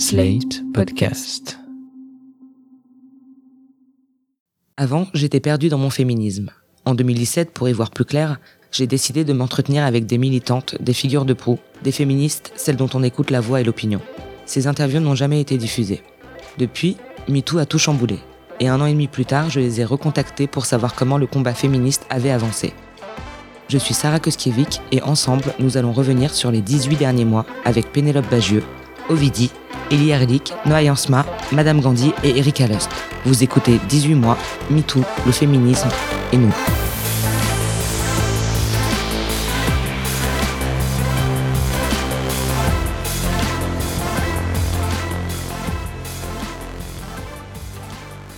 Slate Podcast. Avant, j'étais perdu dans mon féminisme. En 2017, pour y voir plus clair, j'ai décidé de m'entretenir avec des militantes, des figures de proue, des féministes, celles dont on écoute la voix et l'opinion. Ces interviews n'ont jamais été diffusées. Depuis, MeToo a tout chamboulé. Et un an et demi plus tard, je les ai recontactées pour savoir comment le combat féministe avait avancé. Je suis Sarah Koskiewicz et ensemble, nous allons revenir sur les 18 derniers mois avec Pénélope Bagieux, Ovidi, Elie Erlich, Noah Jansma, Madame Gandhi et Erika Lust. Vous écoutez 18 mois, MeToo, le féminisme et nous.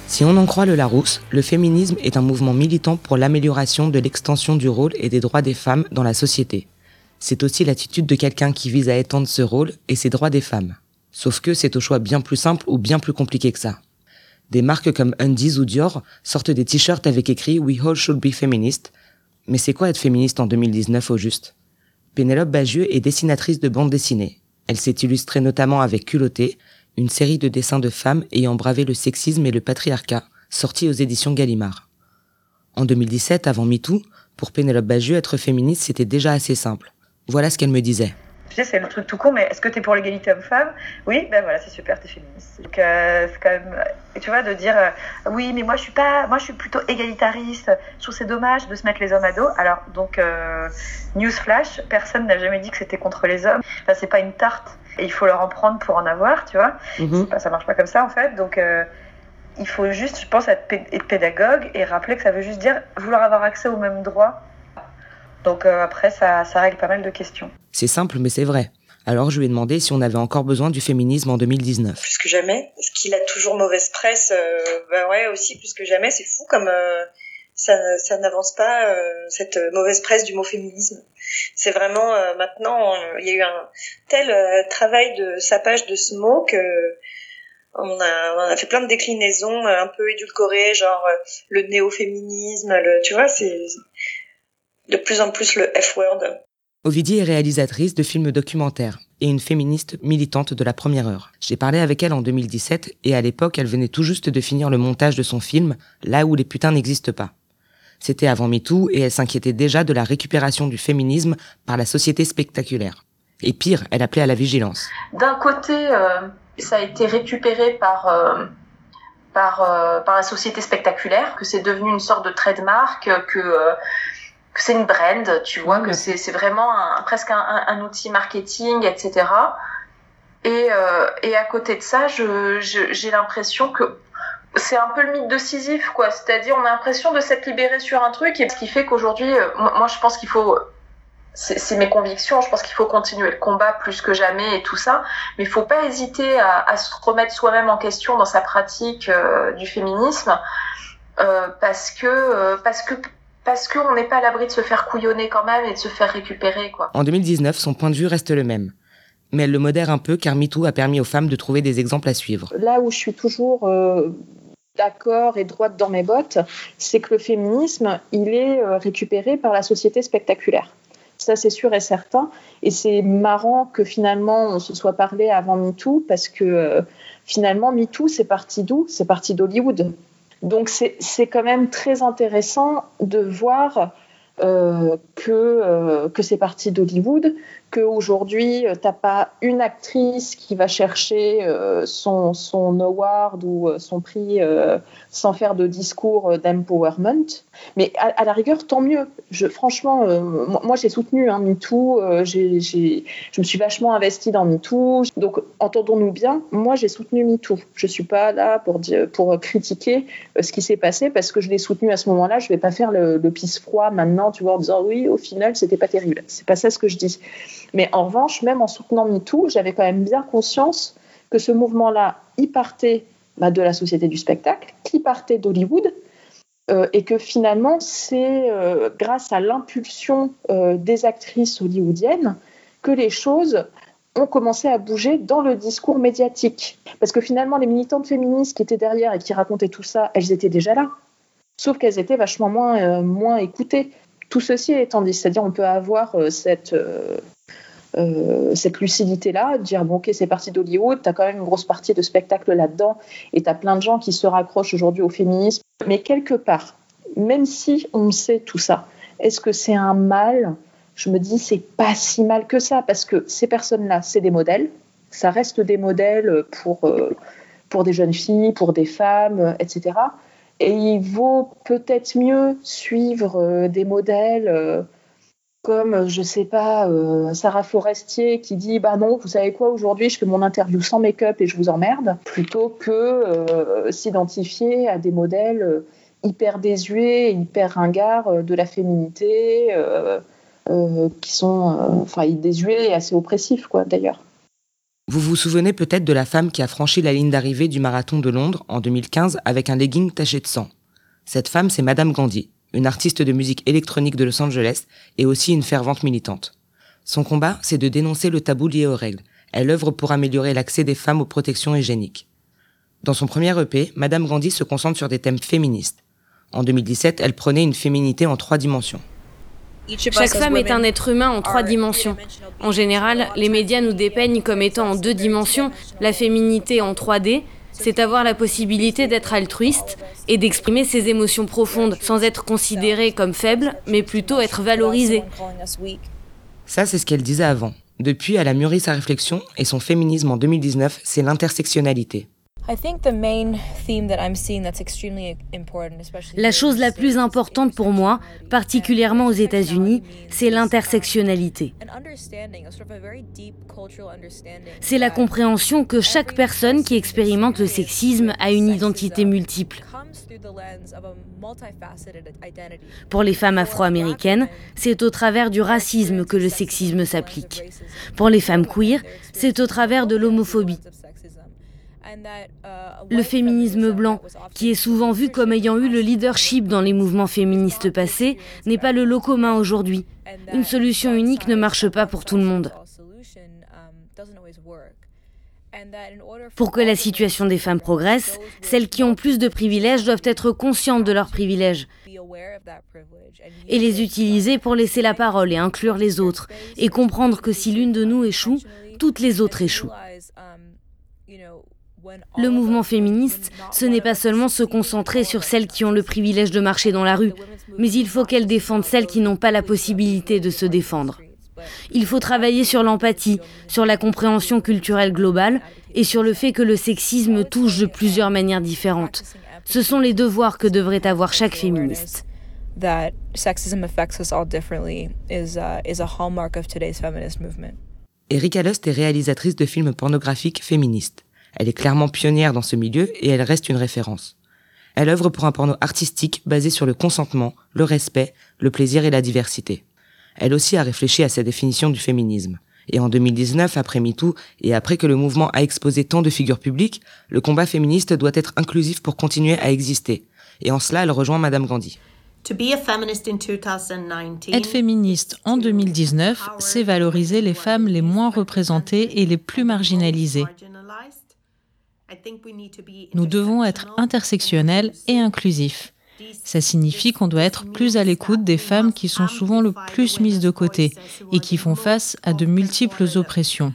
Si on en croit le Larousse, le féminisme est un mouvement militant pour l'amélioration de l'extension du rôle et des droits des femmes dans la société. C'est aussi l'attitude de quelqu'un qui vise à étendre ce rôle et ses droits des femmes. Sauf que c'est au choix bien plus simple ou bien plus compliqué que ça. Des marques comme Undies ou Dior sortent des t-shirts avec écrit We all should be feminist. Mais c'est quoi être féministe en 2019 au juste? Pénélope Bagieux est dessinatrice de bande dessinée. Elle s'est illustrée notamment avec Culotté, une série de dessins de femmes ayant bravé le sexisme et le patriarcat, sortie aux éditions Gallimard. En 2017, avant MeToo, pour Pénélope Bagieux, être féministe, c'était déjà assez simple. Voilà ce qu'elle me disait. Tu sais, c'est le truc tout con, mais est-ce que tu es pour l'égalité homme-femme? Oui, ben voilà, c'est super, tu es féministe. Donc, euh, c'est quand même, tu vois, de dire, euh, oui, mais moi je suis pas, moi je suis plutôt égalitariste. Je trouve c'est dommage de se mettre les hommes à dos. Alors, donc, euh, newsflash, personne n'a jamais dit que c'était contre les hommes. Enfin, c'est pas une tarte et il faut leur en prendre pour en avoir, tu vois. Mhm. Pas, ça marche pas comme ça en fait. Donc euh, il faut juste, je pense, être pédagogue et rappeler que ça veut juste dire vouloir avoir accès aux mêmes droits. Donc euh, après, ça, ça règle pas mal de questions. C'est simple, mais c'est vrai. Alors je lui ai demandé si on avait encore besoin du féminisme en 2019. plus que jamais. Est-ce qu'il a toujours mauvaise presse euh, Ben ouais, aussi plus que jamais. C'est fou comme euh, ça, ça n'avance pas euh, cette mauvaise presse du mot féminisme. C'est vraiment euh, maintenant, euh, il y a eu un tel euh, travail de sapage de ce mot que on a, on a fait plein de déclinaisons un peu édulcorées, genre le néo-féminisme, le, tu vois, c'est de plus en plus le F-word. Ovidie est réalisatrice de films documentaires et une féministe militante de la première heure. J'ai parlé avec elle en 2017 et à l'époque, elle venait tout juste de finir le montage de son film Là où les putains n'existent pas. C'était avant MeToo et elle s'inquiétait déjà de la récupération du féminisme par la société spectaculaire. Et pire, elle appelait à la vigilance. d'un côté, euh, ça a été récupéré par euh, par euh, par la société spectaculaire, que c'est devenu une sorte de trademark, que euh, que c'est une brand, tu vois, que c'est c'est vraiment un, presque un, un, un outil marketing, etc. Et euh, et à côté de ça, je je- j'ai l'impression que c'est un peu le mythe de Sisyphe, quoi. C'est-à-dire, on a l'impression de s'être libéré sur un truc, et ce qui fait qu'aujourd'hui, euh, moi, moi, je pense qu'il faut c'est c'est mes convictions. Je pense qu'il faut continuer le combat plus que jamais et tout ça. Mais il faut pas hésiter à, à se remettre soi-même en question dans sa pratique euh, du féminisme, euh, parce que euh, parce que parce qu'on n'est pas à l'abri de se faire couillonner quand même et de se faire récupérer, quoi. En 2019, son point de vue reste le même. Mais elle le modère un peu car MeToo a permis aux femmes de trouver des exemples à suivre. Là où je suis toujours euh, d'accord et droite dans mes bottes, c'est que le féminisme, il est euh, récupéré par la société spectaculaire. Ça, c'est sûr et certain. Et c'est marrant que finalement, on se soit parlé avant MeToo, parce que euh, finalement, MeToo, c'est parti d'où? C'est parti d'Hollywood. Donc, c'est quand même très intéressant de voir euh, que, euh, que c'est parti d'Hollywood, qu'aujourd'hui, tu n'as pas une actrice qui va chercher euh, son, son award ou euh, son prix euh, sans faire de discours euh, d'empowerment. Mais à, la rigueur, tant mieux. Franchement, euh, moi, j'ai soutenu hein, MeToo, euh, je me suis vachement investie dans MeToo. Donc, entendons-nous bien, moi, j'ai soutenu MeToo. Je suis pas là pour, pour critiquer euh, ce qui s'est passé parce que je l'ai soutenu à ce moment-là. Je vais pas faire le pisse froid maintenant, tu vois, en disant oui, au final, c'était pas terrible. C'est pas ça ce que je dis. Mais en revanche, même en soutenant MeToo, j'avais quand même bien conscience que ce mouvement-là, il partait bah, de la société du spectacle, qui partait d'Hollywood, euh, et que finalement, c'est euh, grâce à l'impulsion euh, des actrices hollywoodiennes que les choses ont commencé à bouger dans le discours médiatique. Parce que finalement, les militantes féministes qui étaient derrière et qui racontaient tout ça, elles étaient déjà là. Sauf qu'elles étaient vachement moins, moins écoutées. Tout ceci étant dit, c'est-à-dire on peut avoir euh, cette, euh, euh, cette lucidité-là, dire bon ok c'est parti d'Hollywood, tu as quand même une grosse partie de spectacle là-dedans et tu as plein de gens qui se raccrochent aujourd'hui au féminisme. Mais quelque part, même si on sait tout ça, est-ce que c'est un mal? Je me dis c'est pas si mal que ça parce que ces personnes-là, c'est des modèles, ça reste des modèles pour, pour des jeunes filles, pour des femmes, etc. Et il vaut peut-être mieux suivre euh, des modèles comme, je sais pas, euh, Sarah Forestier qui dit Bah non, vous savez quoi, aujourd'hui je fais mon interview sans make-up et je vous emmerde, plutôt que euh, s'identifier à des modèles euh, hyper désuets, hyper ringards de la féminité, qui sont enfin désuets et assez oppressifs, quoi, d'ailleurs. Vous vous souvenez peut-être de la femme qui a franchi la ligne d'arrivée du marathon de Londres en 2015 avec un legging taché de sang. Cette femme, c'est Madame Gandhi une artiste de musique électronique de Los Angeles et aussi une fervente militante. Son combat, c'est de dénoncer le tabou lié aux règles. Elle œuvre pour améliorer l'accès des femmes aux protections hygiéniques. Dans son premier EP, Madame Gandhi se concentre sur des thèmes féministes. En 2017, elle prenait une féminité en trois dimensions. Chaque femme est un être humain en trois dimensions. En général, les médias nous dépeignent comme étant en deux dimensions, la féminité en 3D, c'est avoir la possibilité d'être altruiste et d'exprimer ses émotions profondes sans être considéré comme faible, mais plutôt être valorisé. Ça, c'est ce qu'elle disait avant. Depuis, elle a mûri sa réflexion et son féminisme en 2019, c'est l'intersectionnalité. La chose la plus importante pour moi, particulièrement aux États-Unis, c'est l'intersectionnalité. C'est la compréhension que chaque personne qui expérimente le sexisme a une identité multiple. Pour les femmes afro-américaines, c'est au travers du racisme que le sexisme s'applique. Pour les femmes queer, c'est au travers de l'homophobie. Le féminisme blanc, qui est souvent vu comme ayant eu le leadership dans les mouvements féministes passés, n'est pas le lot commun aujourd'hui. Une solution unique ne marche pas pour tout le monde. Pour que la situation des femmes progresse, celles qui ont plus de privilèges doivent être conscientes de leurs privilèges et les utiliser pour laisser la parole et inclure les autres, et comprendre que si l'une de nous échoue, toutes les autres échouent. Le mouvement féministe, ce n'est pas seulement se concentrer sur celles qui ont le privilège de marcher dans la rue, mais il faut qu'elles défendent celles qui n'ont pas la possibilité de se défendre. Il faut travailler sur l'empathie, sur la compréhension culturelle globale et sur le fait que le sexisme touche de plusieurs manières différentes. Ce sont les devoirs que devrait avoir chaque féministe. Erika Lust est réalisatrice de films pornographiques féministes. Elle est clairement pionnière dans ce milieu et elle reste une référence. Elle œuvre pour un porno artistique basé sur le consentement, le respect, le plaisir et la diversité. Elle aussi a réfléchi à sa définition du féminisme. Et en 2019, après MeToo, et après que le mouvement a exposé tant de figures publiques, le combat féministe doit être inclusif pour continuer à exister. Et en cela, elle rejoint Madame Gandhi. Être féministe en 2019, c'est valoriser les femmes les moins représentées et les plus marginalisées. Nous devons être intersectionnels et inclusifs. Ça signifie qu'on doit être plus à l'écoute des femmes qui sont souvent le plus mises de côté et qui font face à de multiples oppressions.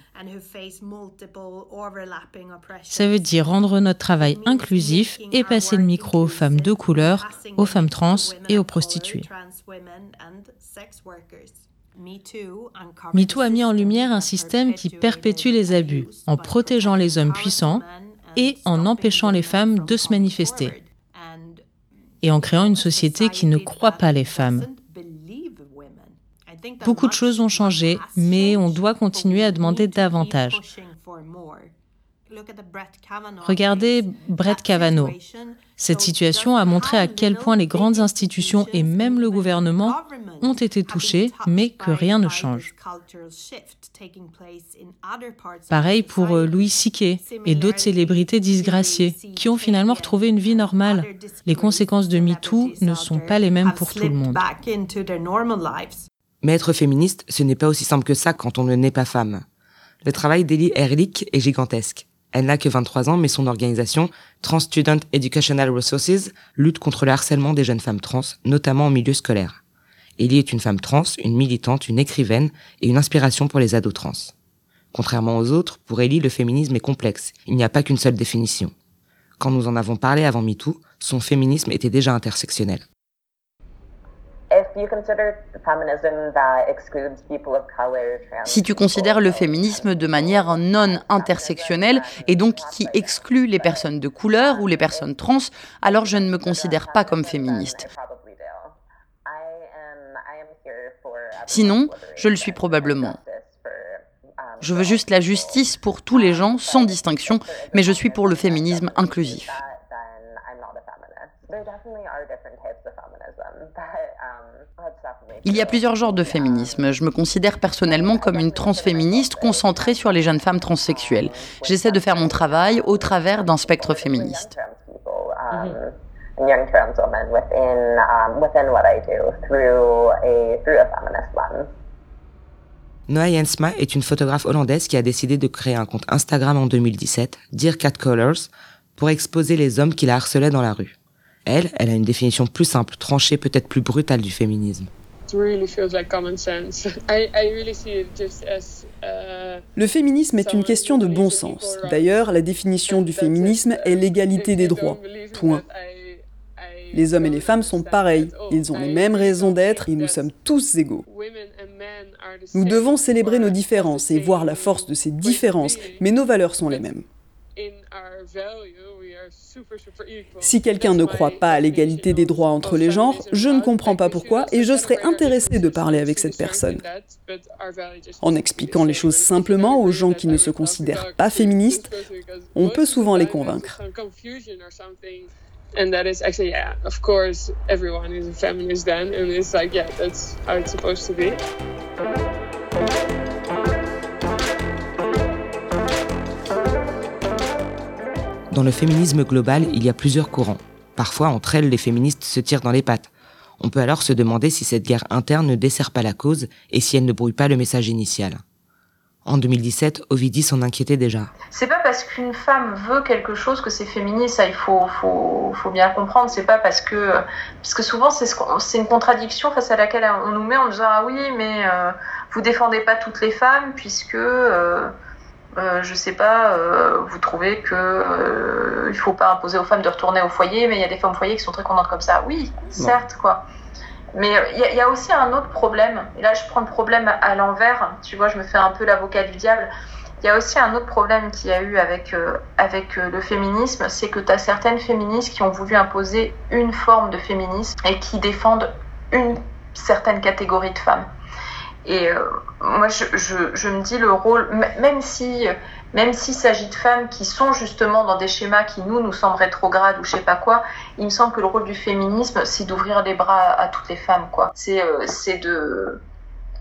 Ça veut dire rendre notre travail inclusif et passer le micro aux femmes de couleur, aux femmes trans et aux prostituées. MeToo a mis en lumière un système qui perpétue les abus en protégeant les hommes puissants et en empêchant les femmes de se manifester, et en créant une société qui ne croit pas les femmes. Beaucoup de choses ont changé, mais on doit continuer à demander davantage. Regardez Brett Kavanaugh. Cette situation a montré à quel point les grandes institutions et même le gouvernement ont été touchés, mais que rien ne change. Pareil pour euh, Louis C.K. et d'autres célébrités disgraciées, qui ont finalement retrouvé une vie normale. Les conséquences de MeToo ne sont pas les mêmes pour tout le monde. Mais être féministe, ce n'est pas aussi simple que ça quand on ne naît pas femme. Le travail d'Elie Erlich est gigantesque. Elle n'a que 23 ans, mais son organisation, Trans Student Educational Resources, lutte contre le harcèlement des jeunes femmes trans, notamment en milieu scolaire. Ellie est une femme trans, une militante, une écrivaine et une inspiration pour les ados trans. Contrairement aux autres, pour Ellie, le féminisme est complexe. Il n'y a pas qu'une seule définition. Quand nous en avons parlé avant MeToo, son féminisme était déjà intersectionnel. Si tu considères le féminisme de manière non intersectionnelle et donc qui exclut les personnes de couleur ou les personnes trans, alors je ne me considère pas comme féministe. Sinon, je le suis probablement. Je veux juste la justice pour tous les gens, sans distinction, mais je suis pour le féminisme inclusif. Il y a plusieurs genres de féminisme. Je me considère personnellement comme une transféministe concentrée sur les jeunes femmes transsexuelles. J'essaie de faire mon travail au travers d'un spectre féministe. Noa Jensma est une photographe hollandaise qui a décidé de créer un compte Instagram en 2017, Dear Cat Colors, pour exposer les hommes qui la harcelaient dans la rue. Elle, elle a une définition plus simple, tranchée, peut-être plus brutale du féminisme. Le féminisme est une question de bon sens. D'ailleurs, la définition du féminisme est l'égalité des droits. Point. Les hommes et les femmes sont pareils, ils ont les mêmes raisons d'être et nous sommes tous égaux. Nous devons célébrer nos différences et voir la force de ces différences, mais nos valeurs sont les mêmes. Si quelqu'un ne croit pas à l'égalité des droits entre les genres, je ne comprends pas pourquoi et je serais intéressé de parler avec cette personne. En expliquant les choses simplement aux gens qui ne se considèrent pas féministes, on peut souvent les convaincre. And that is actually, yeah, of course, everyone is a feminist then, and it's like, yeah, that's how it's supposed to be. Dans le féminisme global, il y a plusieurs courants. Parfois, entre elles, les féministes se tirent dans les pattes. On peut alors se demander si cette guerre interne ne dessert pas la cause et si elle ne brouille pas le message initial. En 2017, Ovidie s'en inquiétait déjà. C'est pas parce qu'une femme veut quelque chose que c'est féministe, ça il faut, bien comprendre. C'est pas parce que. Parce que souvent c'est c'est une contradiction face à laquelle on nous met en disant Ah oui, mais euh, vous défendez pas toutes les femmes puisque. Euh, euh, je sais pas, euh, vous trouvez que euh, il faut pas imposer aux femmes de retourner au foyer, mais il y a des femmes au foyer qui sont très contentes comme ça. Oui, certes, quoi. Mais il y, y, a aussi un autre problème, et là je prends le problème à l'envers, tu vois, je me fais un peu l'avocat du diable. Il y a aussi un autre problème qu'il y a eu avec, euh, avec euh, le féminisme, c'est que tu as certaines féministes qui ont voulu imposer une forme de féminisme et qui défendent une certaine catégorie de femmes. Et euh, moi, je, me dis le rôle, même si, même s'il s'agit de femmes qui sont justement dans des schémas qui nous nous semblent rétrogrades ou je sais pas quoi, il me semble que le rôle du féminisme, c'est d'ouvrir les bras à toutes les femmes, quoi. C'est, euh, c'est de,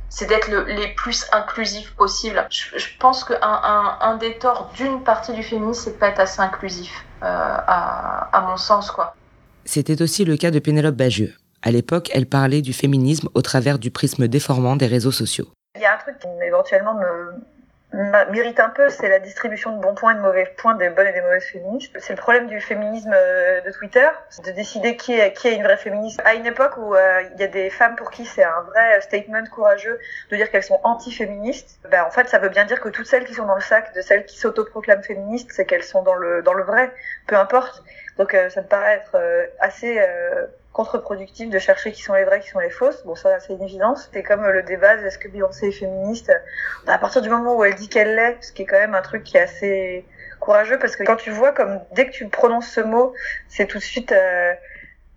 c'est d'être le, les plus inclusifs possible. Je, pense qu'un un, un des torts d'une partie du féminisme, c'est de pas être assez inclusif, euh, à, à mon sens, quoi. C'était aussi le cas de Pénélope Bagieux. À l'époque, elle parlait du féminisme au travers du prisme déformant des réseaux sociaux. Il y a un truc qui éventuellement me m'irrite un peu, c'est la distribution de bons points et de mauvais points des bonnes et des mauvaises féministes. C'est le problème du féminisme de Twitter, de décider qui est, qui est une vraie féministe. À une époque où euh, il y a des femmes pour qui c'est un vrai statement courageux de dire qu'elles sont anti-féministes, ben, en fait ça veut bien dire que toutes celles qui sont dans le sac de celles qui s'autoproclament féministes, c'est qu'elles sont dans le, dans le vrai, peu importe. Donc euh, ça me paraît être euh, assez contre-productif de chercher qui sont les vraies, qui sont les fausses. Bon, ça, c'est une évidence. C'est comme le débat est-ce que Beyoncé est féministe? À partir du moment où elle dit qu'elle l'est, ce qui est quand même un truc qui est assez courageux, parce que quand tu vois comme dès que tu prononces ce mot, c'est tout de suite... Euh...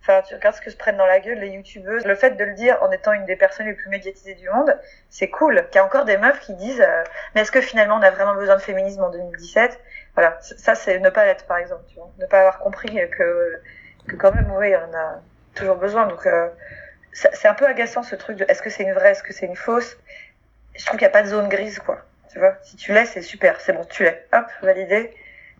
Enfin, tu regardes ce que se prennent dans la gueule les youtubeuses. Le fait de le dire en étant une des personnes les plus médiatisées du monde, c'est cool. Il y a encore des meufs qui disent euh, mais est-ce que finalement on a vraiment besoin de féminisme en 2017 Voilà, ça c'est ne pas l'être par exemple, tu vois. ne pas avoir compris que que quand même oui, on a toujours besoin. Donc euh, c'est un peu agaçant ce truc de est-ce que c'est une vraie, est-ce que c'est une fausse? Je trouve qu'il n'y a pas de zone grise, quoi. Tu vois, si tu l'es, c'est super, c'est bon, tu l'es. Hop, validé.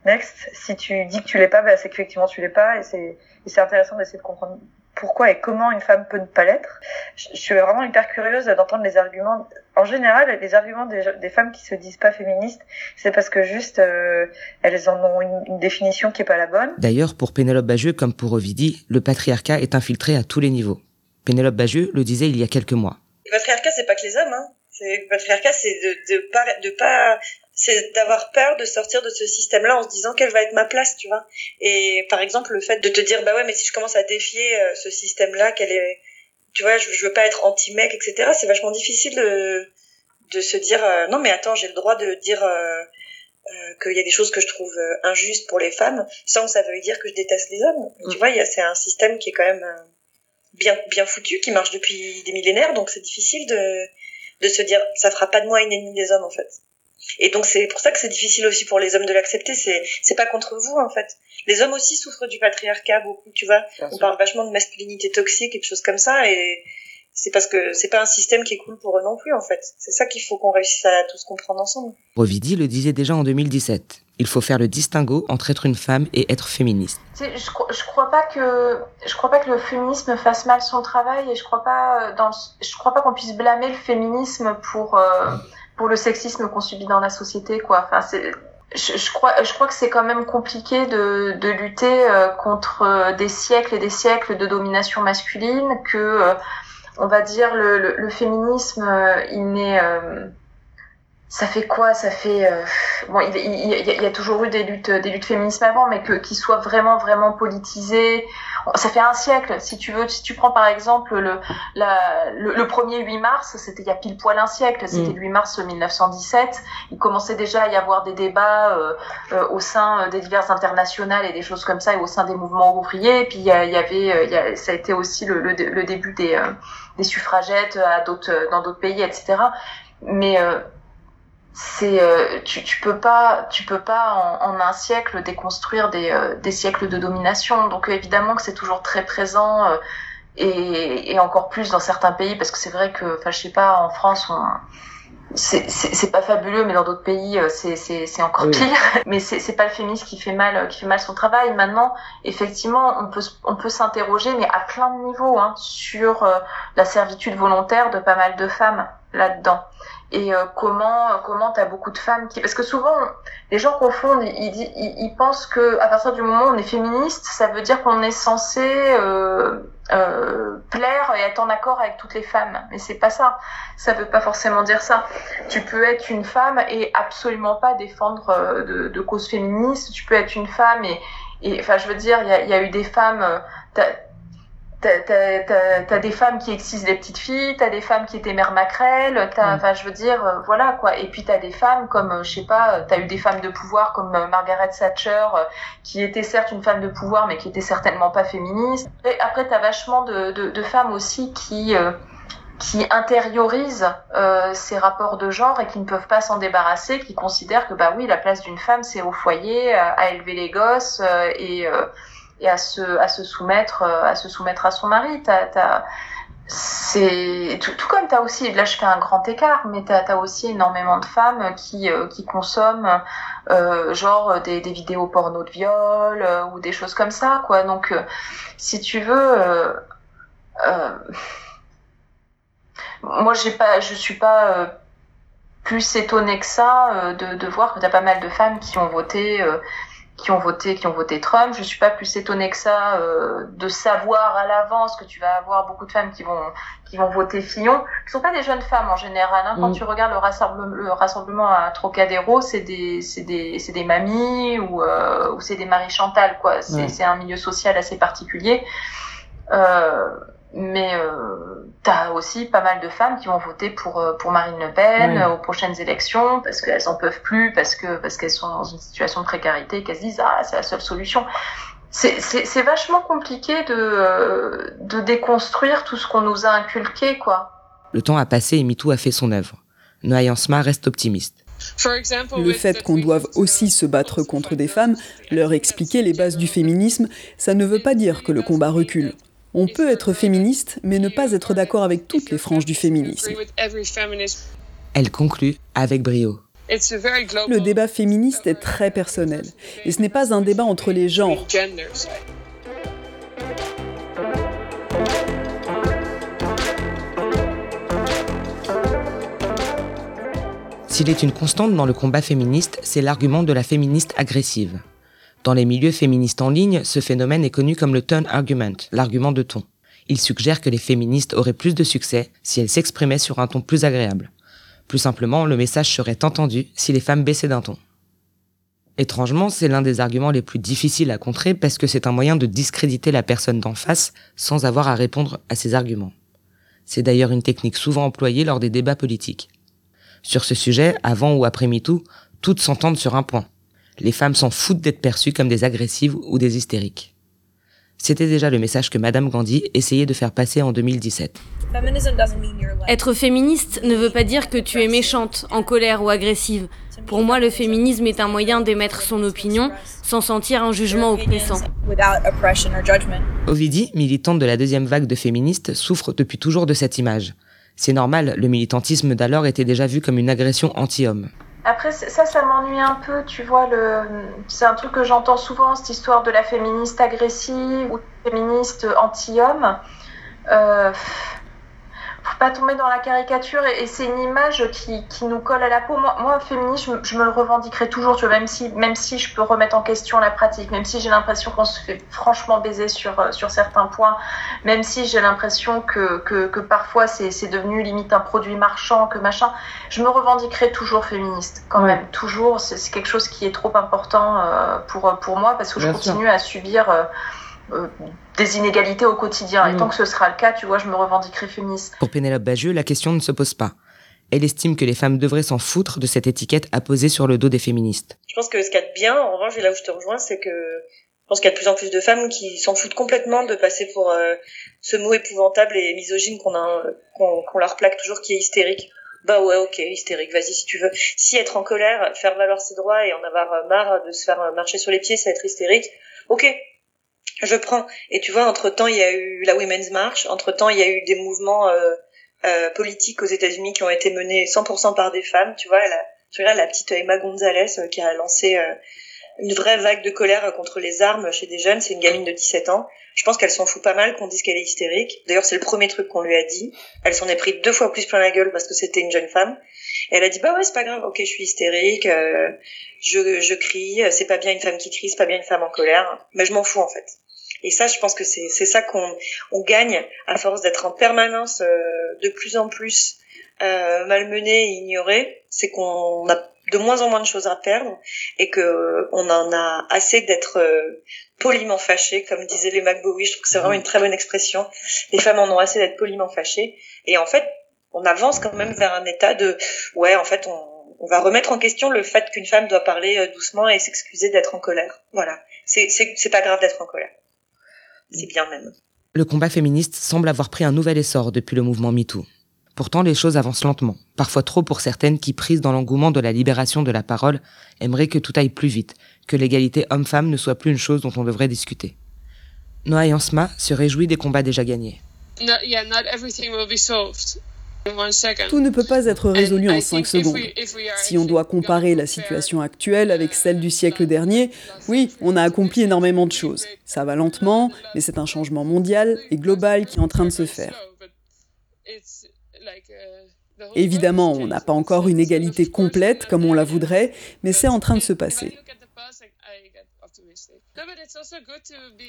Next. Si tu dis que tu l'es pas, bah, c'est qu'effectivement tu l'es pas, et c'est c'est intéressant d'essayer de comprendre pourquoi et comment une femme peut ne pas l'être. Je, je, suis vraiment hyper curieuse d'entendre les arguments. En général, les arguments des, des, femmes qui se disent pas féministes, c'est parce que juste euh, elles en ont une, une, définition qui est pas la bonne. D'ailleurs, pour Pénélope Bagieux comme pour Ovidie, le patriarcat est infiltré à tous les niveaux. Pénélope Bagieux le disait il y a quelques mois. Le patriarcat, c'est pas que les hommes. Hein. Le patriarcat, c'est de, de pas, de pas, c'est d'avoir peur de sortir de ce système-là en se disant quelle va être ma place, tu vois. Et par exemple, le fait de te dire bah ouais, mais si je commence à défier euh, ce système-là, quelle est, tu vois, je, veux pas être anti-mec, etc. C'est vachement difficile de, de se dire euh, non mais attends, j'ai le droit de dire euh, euh, qu'il y a des choses que je trouve euh, injustes pour les femmes, sans que ça veuille dire que je déteste les hommes. Tu vois, c'est un système qui est quand même bien, bien foutu, qui marche depuis des millénaires, donc c'est difficile de, de se dire ça fera pas de moi une ennemie des hommes en fait. Et donc c'est pour ça que c'est difficile aussi pour les hommes de l'accepter. C'est c'est pas contre vous en fait. Les hommes aussi souffrent du patriarcat beaucoup. Tu vois, on parle vachement de masculinité toxique et de choses comme ça. Et c'est parce que c'est pas un système qui est cool pour eux non plus en fait. C'est ça qu'il faut qu'on réussisse à tous comprendre ensemble. Rovidi le disait déjà en 2017. Il faut faire le distinguo entre être une femme et être féministe. Je, je crois pas que je crois pas que le féminisme fasse mal son travail et je crois pas dans je crois pas qu'on puisse blâmer le féminisme pour euh, pour le sexisme qu'on subit dans la société quoi. Enfin c'est je, je, crois, je crois que c'est quand même compliqué de, de lutter euh, contre des siècles et des siècles de domination masculine, que euh, on va dire le, le, le féminisme euh, il n'est euh, ça fait quoi? Ça fait euh, bon il, il, il, y a toujours eu des luttes des luttes féministes avant mais que qui soient vraiment vraiment politisées. Ça fait un siècle si tu veux. Si tu prends par exemple le la, le, le premier 8 mars c'était il y a pile poil un siècle. C'était le 8 mars 1917 il commençait déjà à y avoir des débats euh, euh, au sein des diverses internationales et des choses comme ça et au sein des mouvements ouvriers. Et puis il y, avait il y a, ça a été aussi le, le, le début des des suffragettes à d'autres dans d'autres pays etc mais euh, c'est euh, tu, tu peux pas tu peux pas en, en un siècle déconstruire des, euh, des siècles de domination. Donc évidemment que c'est toujours très présent euh, et, et encore plus dans certains pays parce que c'est vrai que enfin je sais pas en France on c'est pas fabuleux mais dans d'autres pays euh, c'est encore oui. pire. Mais c'est pas le féminisme qui fait mal qui fait mal son travail. Maintenant effectivement on peut on peut s'interroger mais à plein de niveaux hein, sur euh, la servitude volontaire de pas mal de femmes là-dedans et euh, comment euh, comment t'as beaucoup de femmes qui parce que souvent les gens confondent ils, ils, ils, pensent que à partir du moment où on est féministe ça veut dire qu'on est censé euh, euh, plaire et être en accord avec toutes les femmes. Mais c'est pas ça. Ça veut pas forcément dire ça. Tu peux être une femme et absolument pas défendre euh, de, de causes féministes tu peux être une femme et et enfin je veux dire il y a, y a eu des femmes t'as as, des femmes qui excisent les petites filles, t'as des femmes qui étaient mères maquerelles, t'as, enfin, je veux dire, euh, voilà quoi. Et puis t'as des femmes comme, euh, je sais pas, t'as eu des femmes de pouvoir comme euh, Margaret Thatcher, qui était certes une femme de pouvoir, mais qui était certainement pas féministe. Et après, t'as vachement de, de, de, femmes aussi qui qui intériorisent euh, ces rapports de genre et qui ne peuvent pas s'en débarrasser, qui considèrent que bah oui, la place d'une femme c'est au foyer, à, à, élever les gosses euh, et et à se à se soumettre à se soumettre à son mari. C'est tout, comme t'as aussi là je fais un grand écart mais t'as as aussi énormément de femmes qui euh, qui consomment euh, genre des, vidéos porno de viol euh, ou des choses comme ça quoi. Donc si tu veux moi j'ai pas je suis pas plus étonnée que ça de, de voir que t'as pas mal de femmes qui ont voté qui ont voté qui ont voté Trump. Je suis pas plus étonnée que ça euh, de savoir à l'avance que tu vas avoir beaucoup de femmes qui vont qui vont voter Fillon, qui sont pas des jeunes femmes en général. Hein. Quand mm. tu regardes le rassemblement, le rassemblement à Trocadéro, c'est des c'est des c'est des mamies ou euh, ou c'est des Marie Chantal quoi. C'est c'est un milieu social assez particulier. Euh, mais euh, t'as aussi pas mal de femmes qui vont voter pour pour Marine Le Pen oui. aux prochaines élections parce qu'elles en peuvent plus parce que parce qu'elles sont dans une situation de précarité qu'elles se disent ah c'est la seule solution. C'est vachement compliqué de de déconstruire tout ce qu'on nous a inculqué quoi. Le temps a passé et MeToo a fait son œuvre. Noa Jansma reste optimiste. Le fait qu'on doive aussi se battre contre des femmes, leur expliquer les bases du féminisme, ça ne veut pas dire que le combat recule. On peut être féministe, mais ne pas être d'accord avec toutes les franges du féminisme. Elle conclut avec brio. Le débat féministe est très personnel, et ce n'est pas un débat entre les genres. S'il est une constante dans le combat féministe, c'est l'argument de la féministe agressive. Dans les milieux féministes en ligne, ce phénomène est connu comme le turn argument, l'argument de ton. Il suggère que les féministes auraient plus de succès si elles s'exprimaient sur un ton plus agréable. Plus simplement, le message serait entendu si les femmes baissaient d'un ton. Étrangement, c'est l'un des arguments les plus difficiles à contrer parce que c'est un moyen de discréditer la personne d'en face sans avoir à répondre à ses arguments. C'est d'ailleurs une technique souvent employée lors des débats politiques. Sur ce sujet, avant ou après MeToo, toutes s'entendent sur un point. Les femmes s'en foutent d'être perçues comme des agressives ou des hystériques. C'était déjà le message que Madame Gandhi essayait de faire passer en 2017. Être féministe ne veut pas dire que tu es méchante, en colère ou agressive. Pour moi, le féminisme est un moyen d'émettre son opinion sans sentir un jugement oppressant. Ovidie, militante de la deuxième vague de féministes, souffre depuis toujours de cette image. C'est normal, le militantisme d'alors était déjà vu comme une agression anti-homme. Après, ça, ça m'ennuie un peu, tu vois. Le... C'est un truc que j'entends souvent, cette histoire de la féministe agressive ou féministe anti-homme. Euh, pas tomber dans la caricature et, c'est une image qui, qui, nous colle à la peau. Moi, moi féministe, je, je, me le revendiquerai toujours, tu vois, même si, même si je peux remettre en question la pratique, même si j'ai l'impression qu'on se fait franchement baiser sur, euh, sur certains points, même si j'ai l'impression que, que, que, parfois c'est devenu limite un produit marchand, que machin, je me revendiquerai toujours féministe, quand même, toujours. C'est quelque chose qui est trop important euh, pour, pour moi parce que Bien je continue sûr. à subir. Euh, euh, des inégalités au quotidien. Et tant que ce sera le cas, tu vois, je me revendiquerai féministe. Pour Pénélope Bagieux, la question ne se pose pas. Elle estime que les femmes devraient s'en foutre de cette étiquette apposée sur le dos des féministes. Je pense que ce qu'il y a de bien, en revanche, et là où je te rejoins, c'est que je pense qu'il y a de plus en plus de femmes qui s'en foutent complètement de passer pour euh, ce mot épouvantable et misogyne qu'on qu'on qu leur plaque toujours, qui est hystérique. Bah ouais, ok, hystérique, vas-y si tu veux. Si être en colère, faire valoir ses droits et en avoir marre de se faire marcher sur les pieds, c'est être hystérique. Ok, je prends. Et tu vois, entre-temps, il y a eu la Women's March, entre-temps, il y a eu des mouvements euh, euh, politiques aux États-Unis qui ont été menés 100% par des femmes. Tu vois, la, tu vois, la petite Emma Gonzalez euh, qui a lancé euh, une vraie vague de colère contre les armes chez des jeunes. C'est une gamine de 17 ans. Je pense qu'elle s'en fout pas mal qu'on dise qu'elle est hystérique. D'ailleurs, c'est le premier truc qu'on lui a dit. Elle s'en est pris deux fois plus plein la gueule parce que c'était une jeune femme. Et elle a dit, bah ouais, c'est pas grave, ok, je suis hystérique, euh, je, je crie, c'est pas bien une femme qui crie, c'est pas bien une femme en colère. Mais je m'en fous, en fait. Et ça, je pense que c'est c'est ça qu'on on gagne à force d'être en permanence euh, de plus en plus euh, malmené et ignoré. C'est qu'on a de moins en moins de choses à perdre et que on en a assez d'être euh, poliment fâché, comme disaient les McBowie. Je trouve que c'est vraiment une très bonne expression. Les femmes en ont assez d'être poliment fâchées. Et en fait, on avance quand même vers un état de ouais, en fait, on on va remettre en question le fait qu'une femme doit parler euh, doucement et s'excuser d'être en colère. Voilà. C'est, c'est pas grave d'être en colère c'est bien même. Le combat féministe semble avoir pris un nouvel essor depuis le mouvement MeToo. Pourtant, les choses avancent lentement, parfois trop pour certaines qui, prises dans l'engouement de la libération de la parole, aimeraient que tout aille plus vite, que l'égalité homme-femme ne soit plus une chose dont on devrait discuter. Noah Yansma se réjouit des combats déjà gagnés. No, yeah, not everything will be solved. Tout ne peut pas être résolu en 5 secondes. Si on doit comparer la situation actuelle avec celle du siècle dernier, oui, on a accompli énormément de choses. Ça va lentement, mais c'est un changement mondial et global qui est en train de se faire. Évidemment, on n'a pas encore une égalité complète comme on la voudrait, mais c'est en train de se passer.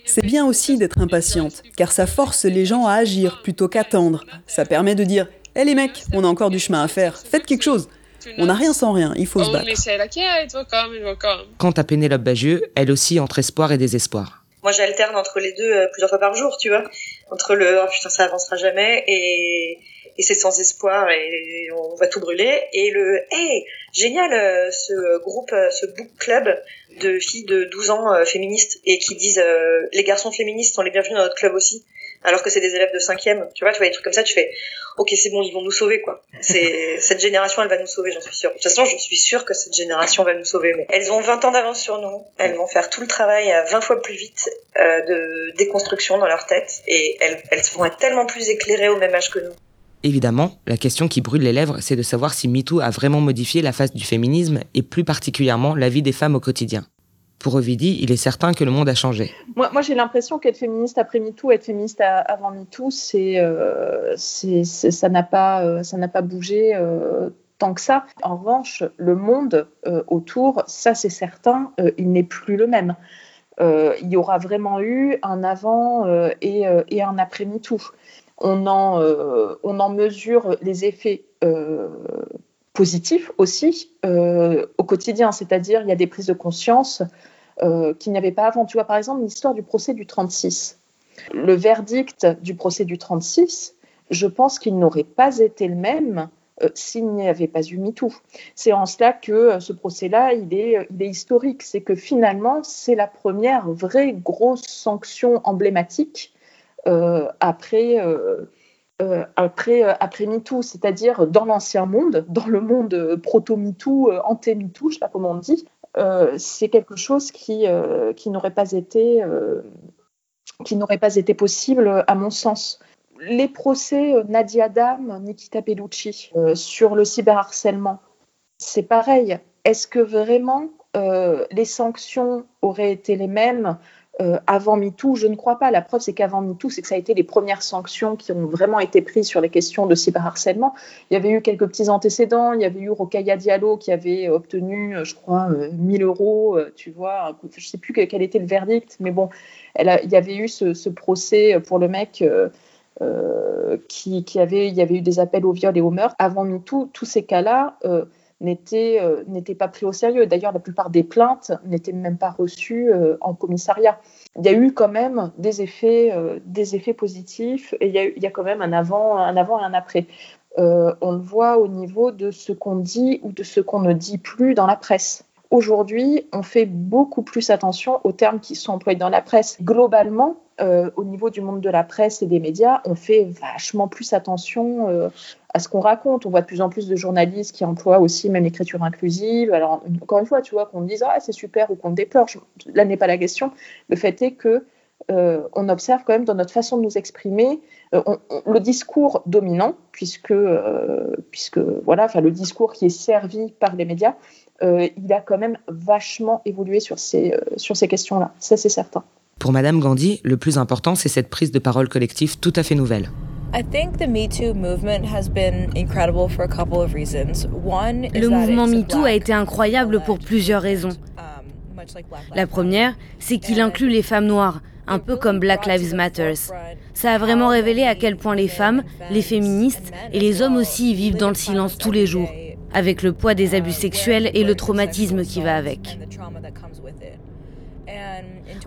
C'est bien aussi d'être impatiente, car ça force les gens à agir plutôt qu'attendre. Ça permet de dire eh les mecs, on a encore du chemin à faire, faites quelque chose. On n'a rien sans rien, il faut se battre. Quant à Pénélope Bagieux, elle aussi entre espoir et désespoir. Moi j'alterne entre les deux euh, plusieurs fois par jour, tu vois. Entre le oh putain ça avancera jamais et, et c'est sans espoir et on va tout brûler et le hey génial euh, ce groupe euh, ce book club de filles de 12 ans féministes et qui disent les garçons féministes sont les bienvenus dans notre club aussi alors que c'est des élèves de cinquième. Tu vois, tu vois des trucs comme ça, tu fais, ok, c'est bon, ils vont nous sauver, quoi. C'est cette génération, elle va nous sauver, j'en suis sûre. De toute façon, je suis sûre que cette génération va nous sauver. Mais elles ont 20 ans d'avance sur nous. Elles vont faire tout le travail à 20 fois plus vite euh, de déconstruction dans leur tête, et elles, elles vont être tellement plus éclairées au même âge que nous. Évidemment, la question qui brûle les lèvres, c'est de savoir si MeToo a vraiment modifié la face du féminisme et plus particulièrement la vie des femmes au quotidien. Pour Ovidie, il est certain que le monde a changé. Moi, j'ai l'impression qu'être féministe après MeToo, être féministe avant MeToo, c'est, euh, ça n'a pas, euh, ça n'a pas bougé euh, tant que ça. En revanche, le monde autour, ça c'est certain, il n'est plus le même. il y aura vraiment eu un avant et, et, un après MeToo. On en, on en mesure les effets positifs aussi au quotidien, c'est-à-dire il y a des prises de conscience qu'il n'y avait pas avant. Tu vois, par exemple, l'histoire du procès du 36. Le verdict du procès du 36, je pense qu'il n'aurait pas été le même euh, s'il n'y avait pas eu MeToo. C'est en cela que euh, ce procès-là, il est, euh, il est historique. C'est que finalement, c'est la première vraie grosse sanction emblématique après, après, après MeToo, c'est-à-dire dans l'ancien monde, dans le monde proto-MeToo, anté-MeToo, je ne sais pas comment on dit. C'est quelque chose qui, qui n'aurait pas été qui n'aurait pas été possible à mon sens les procès euh, Nadia Dam, Nikita Bellucci euh, sur le cyberharcèlement, c'est pareil. Est-ce que vraiment euh, les sanctions auraient été les mêmes avant MeToo Je ne crois pas. La preuve, c'est qu'avant MeToo, c'est que ça a été les premières sanctions qui ont vraiment été prises sur les questions de cyberharcèlement. Il y avait eu quelques petits antécédents. Il y avait eu Rokaya Diallo qui avait obtenu, je crois, 1000 euros. Tu vois, je ne sais plus quel était le verdict, mais bon, il y avait eu ce, procès pour le mec. Euh, qui, avait eu des appels au viol et au meurtre. Avant MeToo, tous ces cas-là euh, euh, n'étaient pas pris au sérieux. D'ailleurs, la plupart des plaintes n'étaient même pas reçues en commissariat. Il y a eu quand même des effets, des effets positifs et il y, a, il y, a, quand même un avant, un avant et un après. on le voit au niveau de ce qu'on dit ou de ce qu'on ne dit plus dans la presse. Aujourd'hui, on fait beaucoup plus attention aux termes qui sont employés dans la presse. Globalement, euh, au niveau du monde de la presse et des médias, on fait vachement plus attention euh, à ce qu'on raconte. On voit de plus en plus de journalistes qui emploient aussi même l'écriture inclusive. Alors, encore une fois, tu vois, qu'on dise ah, c'est super ou qu'on déplore, là n'est pas la question. Le fait est que euh, on observe quand même dans notre façon de nous exprimer le discours dominant, puisque, puisque voilà, le discours qui est servi par les médias, il a quand même vachement évolué sur ces, sur ces questions-là. Ça, c'est certain. Pour Madame Gandhi, le plus important, c'est cette prise de parole collective tout à fait nouvelle. Le mouvement MeToo a été incroyable pour plusieurs raisons. Um, La première, c'est qu'il inclut les femmes noires, un peu comme Black Lives Matter. Ça a vraiment révélé à quel point les femmes, les féministes et les hommes aussi vivent dans le silence tous les jours, avec le poids des abus sexuels et le traumatisme qui va avec.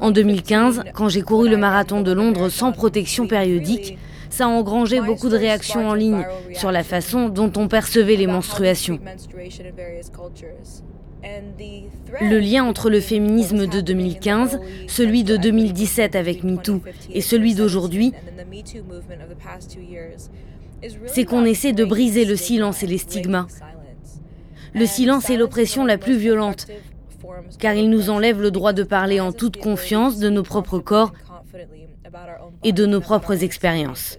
En 2015, quand j'ai couru le marathon de Londres sans protection périodique, ça a engrangé beaucoup de réactions en ligne sur la façon dont on percevait les menstruations. Le lien entre le féminisme de 2015, celui de 2017 avec MeToo et celui d'aujourd'hui, c'est qu'on essaie de briser le silence et les stigmas. Le silence est l'oppression la plus violente car il nous enlève le droit de parler en toute confiance de nos propres corps et de nos propres expériences.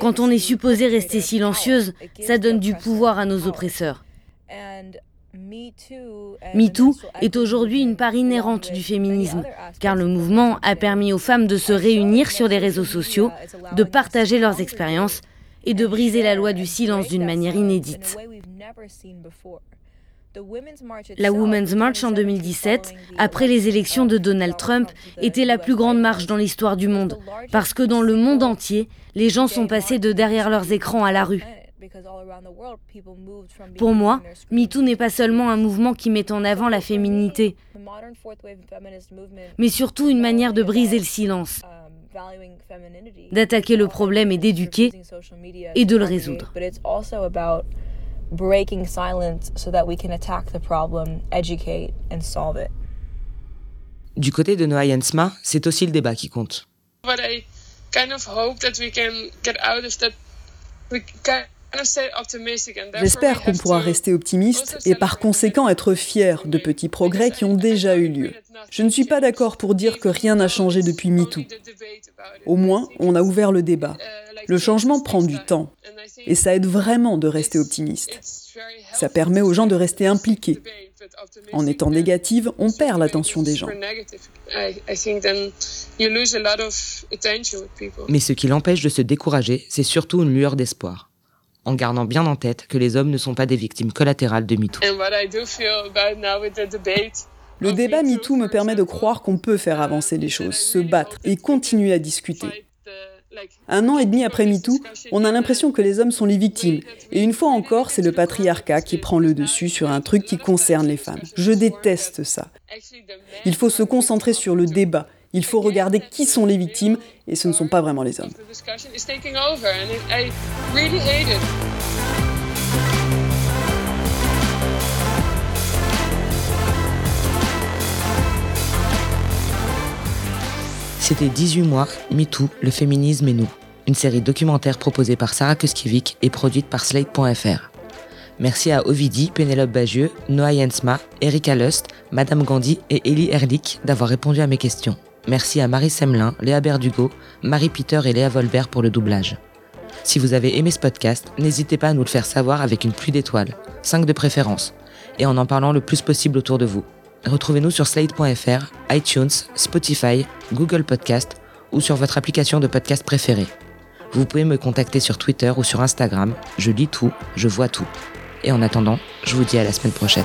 Quand on est supposé rester silencieuse, ça donne du pouvoir à nos oppresseurs. MeToo est aujourd'hui une part inhérente du féminisme, car le mouvement a permis aux femmes de se réunir sur les réseaux sociaux, de partager leurs expériences et de briser la loi du silence d'une manière inédite. La Women's March en 2017, après les élections de Donald Trump, était la plus grande marche dans l'histoire du monde, parce que dans le monde entier, les gens sont passés de derrière leurs écrans à la rue. Pour moi, MeToo n'est pas seulement un mouvement qui met en avant la féminité, mais surtout une manière de briser le silence, d'attaquer le problème et d'éduquer et de le résoudre. breaking silence so that we can attack the problem, educate and solve it. Du côté de Noah Jensma, c'est aussi le débat qui compte. What I kind of hope that we can get out of that we can J'espère qu'on pourra rester optimiste et par conséquent être fier de petits progrès qui ont déjà eu lieu. Je ne suis pas d'accord pour dire que rien n'a changé depuis MeToo. Au moins, on a ouvert le débat. Le changement prend du temps et ça aide vraiment de rester optimiste. Ça permet aux gens de rester impliqués. En étant négative, on perd l'attention des gens. Mais ce qui l'empêche de se décourager, c'est surtout une lueur d'espoir. en gardant bien en tête que les hommes ne sont pas des victimes collatérales de MeToo. Le débat MeToo me permet de croire qu'on peut faire avancer les choses, se battre et continuer à discuter. Un an et demi après MeToo, on a l'impression que les hommes sont les victimes. Et une fois encore, c'est le patriarcat qui prend le dessus sur un truc qui concerne les femmes. Je déteste ça. Il faut se concentrer sur le débat. Il faut regarder qui sont les victimes, et ce ne sont pas vraiment les hommes. C'était 18 mois, MeToo, le féminisme et nous. Une série documentaire proposée par Sarah Kuskiewicz et produite par Slate.fr. Merci à Ovidi, Pénélope Bagieux, Noah Jensma, Erika Lust, Madame Gandhi et Ellie Erlich d'avoir répondu à mes questions. Merci à Marie Semelin, Léa Berdugo, Marie Peter et Léa Volbert pour le doublage. Si vous avez aimé ce podcast, n'hésitez pas à nous le faire savoir avec une pluie d'étoiles, 5 de préférence, et en en parlant le plus possible autour de vous. Retrouvez-nous sur slate.fr, iTunes, Spotify, Google Podcast ou sur votre application de podcast préférée. Vous pouvez me contacter sur Twitter ou sur Instagram. Je lis tout, je vois tout. Et en attendant, je vous dis à la semaine prochaine.